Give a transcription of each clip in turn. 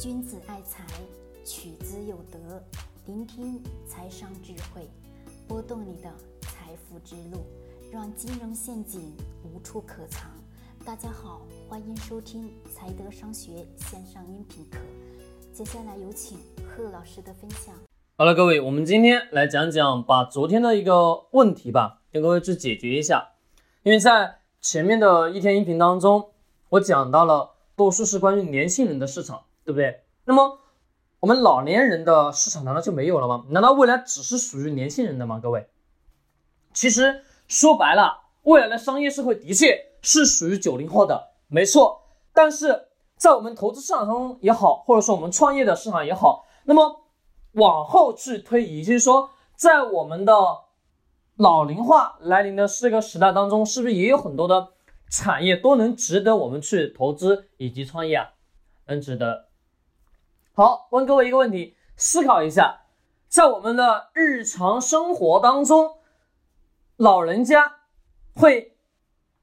君子爱财，取之有德。聆听财商智慧，拨动你的财富之路，让金融陷阱无处可藏。大家好，欢迎收听财德商学线上音频课。接下来有请贺老师的分享。好了，各位，我们今天来讲讲，把昨天的一个问题吧，跟各位去解决一下。因为在前面的一天音频当中，我讲到了多数是关于年轻人的市场。对不对？那么我们老年人的市场难道就没有了吗？难道未来只是属于年轻人的吗？各位，其实说白了，未来的商业社会的确是属于九零后的，没错。但是在我们投资市场当中也好，或者说我们创业的市场也好，那么往后去推移，就是说，在我们的老龄化来临的这个时代当中，是不是也有很多的产业都能值得我们去投资以及创业啊？能值得。好，问各位一个问题，思考一下，在我们的日常生活当中，老人家会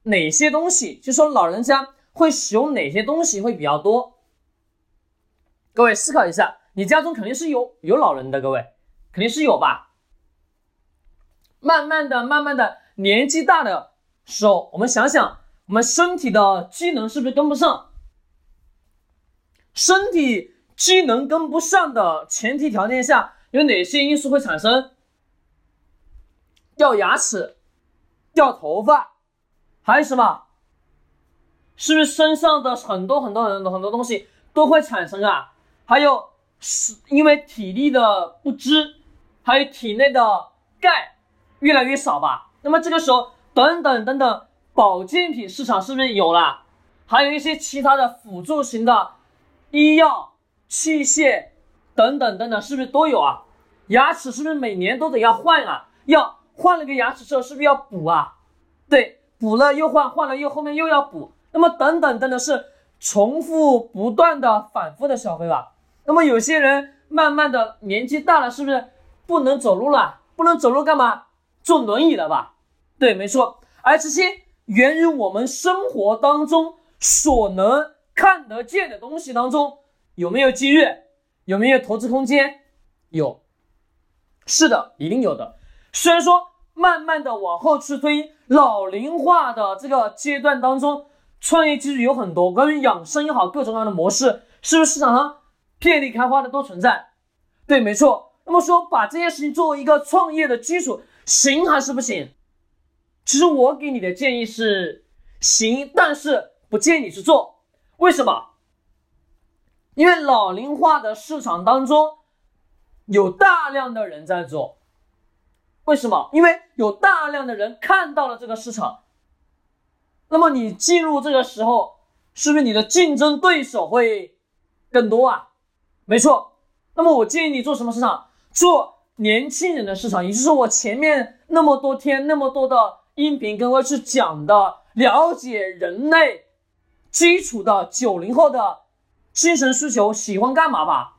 哪些东西？就说老人家会使用哪些东西会比较多？各位思考一下，你家中肯定是有有老人的，各位肯定是有吧？慢慢的、慢慢的，年纪大的时候，我们想想，我们身体的机能是不是跟不上？身体。机能跟不上的前提条件下，有哪些因素会产生掉牙齿、掉头发，还有什么？是不是身上的很多很多很多很多东西都会产生啊？还有是因为体力的不支，还有体内的钙越来越少吧？那么这个时候，等等等等，保健品市场是不是有了？还有一些其他的辅助型的医药。器械等等等等，是不是都有啊？牙齿是不是每年都得要换啊？要换了个牙齿之后，是不是要补啊？对，补了又换，换了又后面又要补。那么等等等等，是重复不断的、反复的消费吧？那么有些人慢慢的年纪大了，是不是不能走路了？不能走路干嘛？坐轮椅了吧？对，没错。而这些源于我们生活当中所能看得见的东西当中。有没有机遇？有没有投资空间？有，是的，一定有的。虽然说慢慢的往后去推，老龄化的这个阶段当中，创业机遇有很多，关于养生也好，各种各样的模式，是不是市场上遍地开花的都存在？对，没错。那么说，把这件事情作为一个创业的基础，行还是不行？其实我给你的建议是行，但是不建议你去做。为什么？因为老龄化的市场当中，有大量的人在做，为什么？因为有大量的人看到了这个市场，那么你进入这个时候，是不是你的竞争对手会更多啊？没错。那么我建议你做什么市场？做年轻人的市场，也就是我前面那么多天那么多的音频跟我去讲的，了解人类基础的九零后的。精神需求喜欢干嘛吧？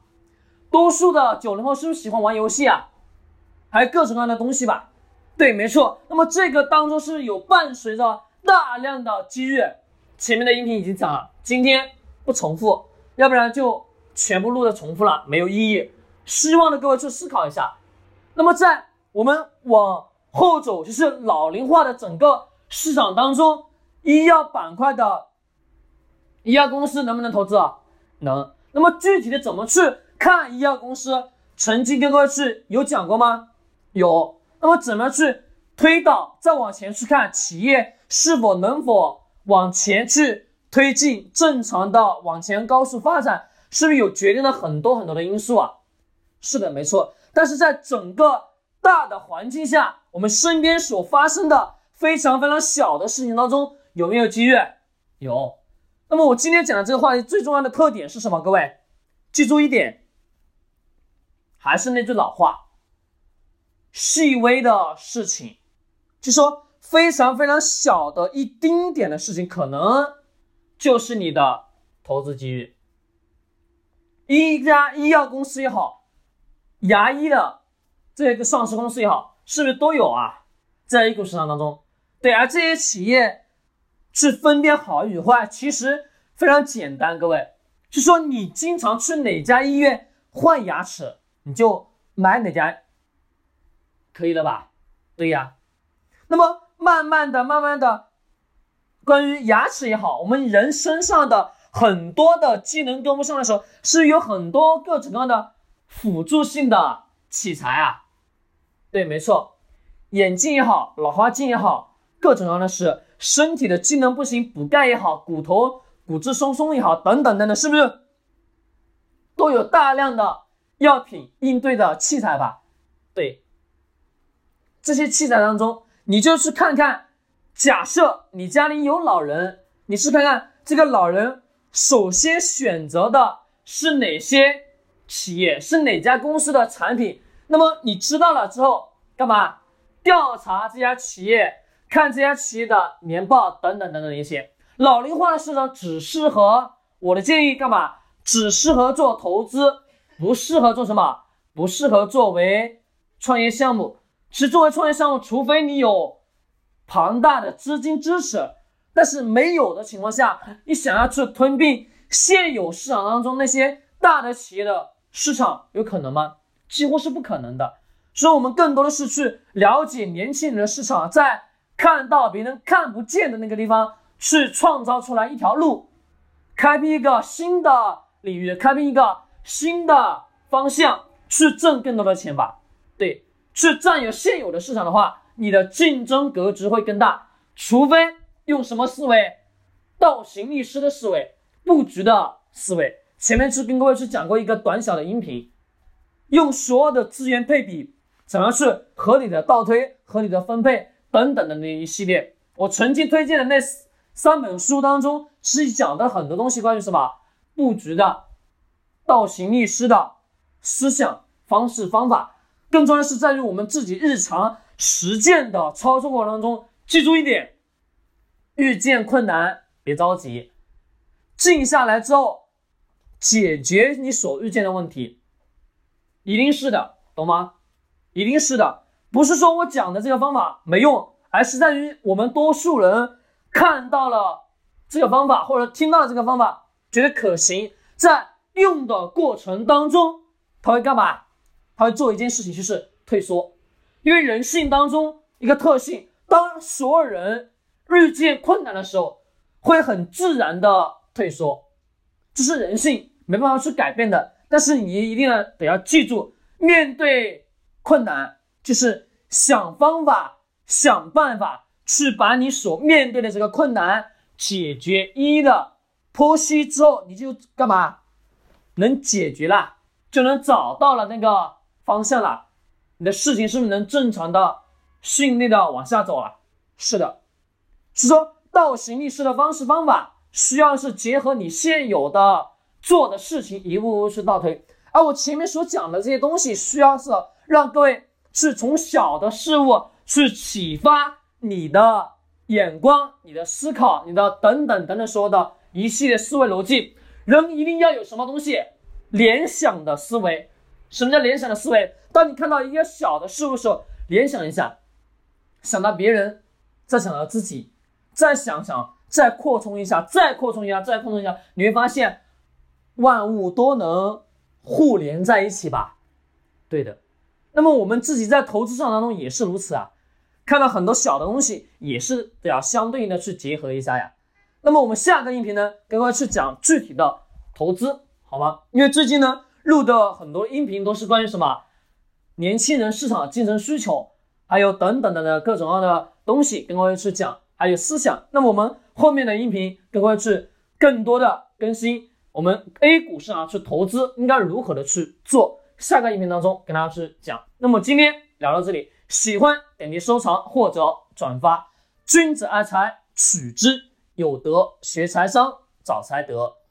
多数的九零后是不是喜欢玩游戏啊？还有各种各样的东西吧？对，没错。那么这个当中是有伴随着大量的机遇。前面的音频已经讲了，今天不重复，要不然就全部录的重复了，没有意义。希望的各位去思考一下。那么在我们往后走，就是老龄化的整个市场当中，医药板块的医药公司能不能投资啊？能，那么具体的怎么去看医药公司？曾经跟各位去有讲过吗？有。那么怎么去推导？再往前去看企业是否能否往前去推进正常的往前高速发展，是不是有决定了很多很多的因素啊？是的，没错。但是在整个大的环境下，我们身边所发生的非常非常小的事情当中，有没有机遇？有。那么我今天讲的这个话题最重要的特点是什么？各位记住一点，还是那句老话，细微的事情，就说非常非常小的一丁点的事情，可能就是你的投资机遇。一家医药公司也好，牙医的这个上市公司也好，是不是都有啊？在 A 股市场当中，对，而这些企业。去分辨好与坏，其实非常简单。各位，就说你经常去哪家医院换牙齿，你就买哪家，可以了吧？对呀。那么慢慢的、慢慢的，关于牙齿也好，我们人身上的很多的机能跟不上的时候，是有很多各种各样的辅助性的器材啊。对，没错，眼镜也好，老花镜也好，各种各样的是身体的机能不行，补钙也好，骨头。骨质疏松也好，等等等等，是不是都有大量的药品应对的器材吧？对，这些器材当中，你就去看看。假设你家里有老人，你去看看这个老人首先选择的是哪些企业，是哪家公司的产品。那么你知道了之后，干嘛？调查这家企业，看这家企业的年报等等等等一些。老龄化的市场只适合我的建议干嘛？只适合做投资，不适合做什么？不适合作为创业项目。其实作为创业项目，除非你有庞大的资金支持，但是没有的情况下，你想要去吞并现有市场当中那些大的企业的市场，有可能吗？几乎是不可能的。所以，我们更多的是去了解年轻人的市场，在看到别人看不见的那个地方。去创造出来一条路，开辟一个新的领域，开辟一个新的方向，去挣更多的钱吧。对，去占有现有的市场的话，你的竞争格局会更大。除非用什么思维，倒行逆施的思维，布局的思维。前面是跟各位去讲过一个短小的音频，用所有的资源配比，怎么样去合理的倒推、合理的分配等等的那一系列。我曾经推荐的那。三本书当中是讲的很多东西，关于什么布局的、倒行逆施的思想方式方法，更重要的是在于我们自己日常实践的操作过程当中，记住一点：遇见困难别着急，静下来之后解决你所遇见的问题，一定是的，懂吗？一定是的，不是说我讲的这个方法没用，而是在于我们多数人。看到了这个方法，或者听到了这个方法，觉得可行，在用的过程当中，他会干嘛？他会做一件事情，就是退缩。因为人性当中一个特性，当所有人遇见困难的时候，会很自然的退缩，这是人性，没办法去改变的。但是你一定要得要记住，面对困难，就是想方法，想办法。去把你所面对的这个困难解决一一的剖析之后，你就干嘛？能解决了，就能找到了那个方向了。你的事情是不是能正常的、顺利的往下走了？是的，是说倒行逆施的方式方法，需要是结合你现有的做的事情，一步步去倒推。而我前面所讲的这些东西，需要是让各位是从小的事物去启发。你的眼光、你的思考、你的等等等等所有的一系列思维逻辑，人一定要有什么东西？联想的思维。什么叫联想的思维？当你看到一个小的事物时候，联想一下，想到别人，再想到自己，再想想，再扩充一下，再扩充一下，再扩充一下，你会发现万物都能互联在一起吧？对的。那么我们自己在投资市场当中也是如此啊。看到很多小的东西，也是得要相对应的去结合一下呀。那么我们下个音频呢，跟各位去讲具体的投资，好吗？因为最近呢录的很多音频都是关于什么年轻人市场竞争需求，还有等等的各种各样的东西，跟各位去讲，还有思想。那么我们后面的音频跟各位去更多的更新，我们 A 股市场去投资应该如何的去做。下个音频当中跟大家去讲。那么今天聊到这里。喜欢点击收藏或者转发。君子爱财，取之有德。学财商，找财德。